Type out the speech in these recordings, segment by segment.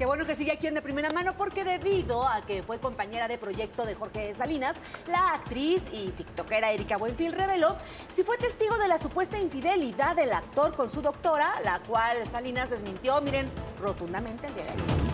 Qué bueno que sigue aquí en de primera mano porque debido a que fue compañera de proyecto de Jorge Salinas, la actriz y tiktokera Erika Buenfil reveló si fue testigo de la supuesta infidelidad del actor con su doctora, la cual Salinas desmintió, miren, rotundamente el día de ayer.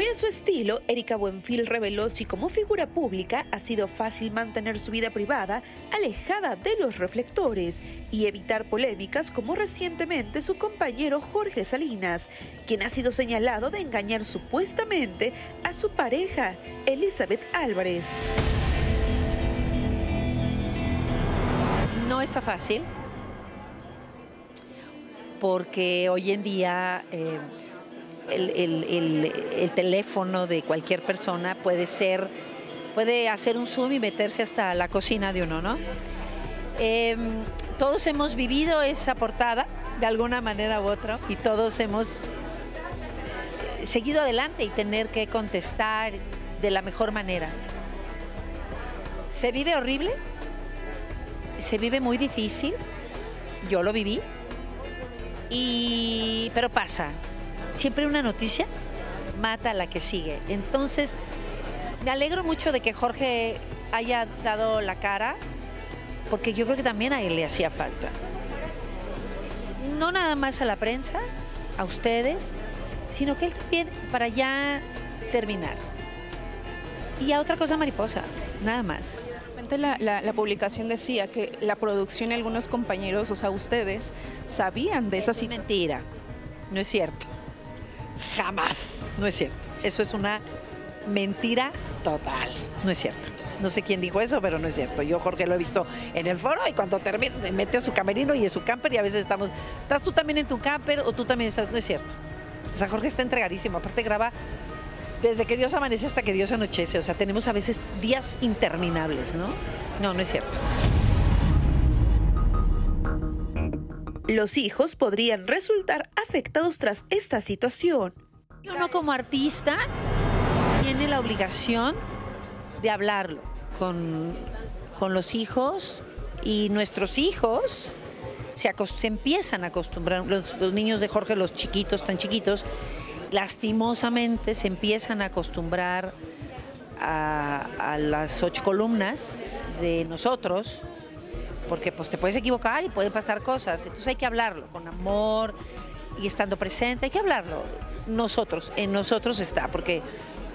Muy en su estilo, Erika Buenfil reveló si como figura pública ha sido fácil mantener su vida privada alejada de los reflectores y evitar polémicas como recientemente su compañero Jorge Salinas, quien ha sido señalado de engañar supuestamente a su pareja, Elizabeth Álvarez. No está fácil porque hoy en día... Eh, el, teléfono de cualquier persona puede ser, puede hacer un zoom y meterse hasta la cocina de uno, ¿no? Em, todos hemos vivido esa portada de alguna manera u otra y todos hemos eh, seguido adelante y tener que contestar de la mejor manera. Se vive horrible, se vive muy difícil, yo lo viví, y, pero pasa, siempre una noticia mata a la que sigue. Entonces, me alegro mucho de que Jorge haya dado la cara, porque yo creo que también a él le hacía falta. No nada más a la prensa, a ustedes, sino que él también para ya terminar. Y a otra cosa mariposa, nada más. La, la, publicación decía que la producción y algunos compañeros, o sea, ustedes, sabían de esa situación. Mentira, no es cierto. Jamás. No es cierto. Eso es una mentira total. No es cierto. No sé quién dijo eso, pero no es cierto. Yo, Jorge, lo he visto en el foro y cuando termina, mete a su camerino y en su camper y a veces estamos, ¿estás tú también en tu camper o tú también estás? No es cierto. O sea, Jorge está entregadísimo. Aparte graba desde que Dios amanece hasta que Dios anochece. O sea, tenemos a veces días interminables, ¿no? No, no es cierto. Los hijos podrían resultar afectados tras esta situación. Uno como artista tiene la obligación de hablarlo con, los hijos y nuestros hijos se, empiezan a acostumbrar, los, niños de Jorge, los chiquitos, tan chiquitos, lastimosamente se empiezan a acostumbrar a las ocho columnas de nosotros, porque pues te puedes equivocar y pueden pasar cosas, entonces hay que hablarlo con amor y estando presente, hay que hablarlo. Nosotros, en nosotros está, porque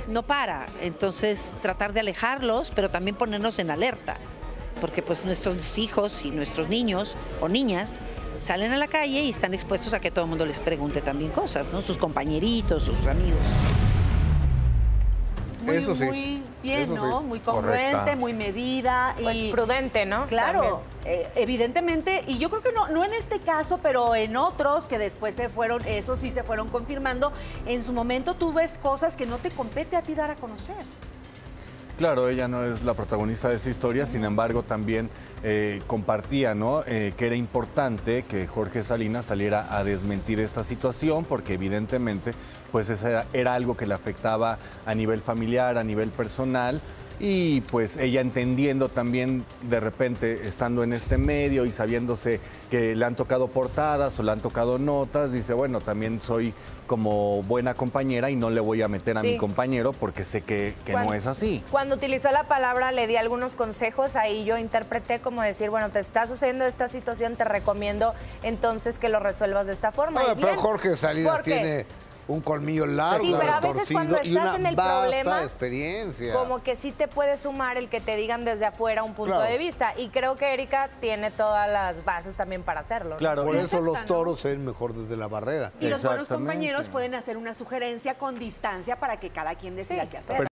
no para, entonces tratar de alejarlos, pero también ponernos en alerta, porque pues nuestros hijos y nuestros niños o niñas salen a la calle y están expuestos a que todo el mundo les pregunte también cosas, ¿no? Sus compañeritos, sus amigos muy, muy bien, ¿no? Muy congruente, muy medida. Pues y prudente, ¿no? Claro, eh, evidentemente, y yo creo que no, no en este caso, pero en otros que después se fueron, eso sí se fueron confirmando, en su momento tú ves cosas que no te compete a ti dar a conocer. Claro, ella no es la protagonista de esa historia, sin embargo también eh, compartía ¿no? Eh, que era importante que Jorge Salinas saliera a desmentir esta situación porque evidentemente pues era, era algo que le afectaba a nivel familiar, a nivel personal y pues ella entendiendo también de repente estando en este medio y sabiéndose que le han tocado portadas o le han tocado notas, dice, bueno, también soy como buena compañera y no le voy a meter a mi compañero porque sé que, no es así. Cuando utilizó la palabra le di algunos consejos, ahí yo interpreté como decir, bueno, te está sucediendo esta situación, te recomiendo entonces que lo resuelvas de esta forma. pero Jorge Salinas tiene un colmillo largo, sí, pero a veces cuando estás en el problema, experiencia. como que sí te puede sumar el que te digan desde afuera un punto de vista. Y creo que Erika tiene todas las bases también para hacerlo. Claro, por eso los toros se ven mejor desde la barrera. Y los buenos compañeros pueden hacer una sugerencia con distancia para que cada quien decida qué hacer.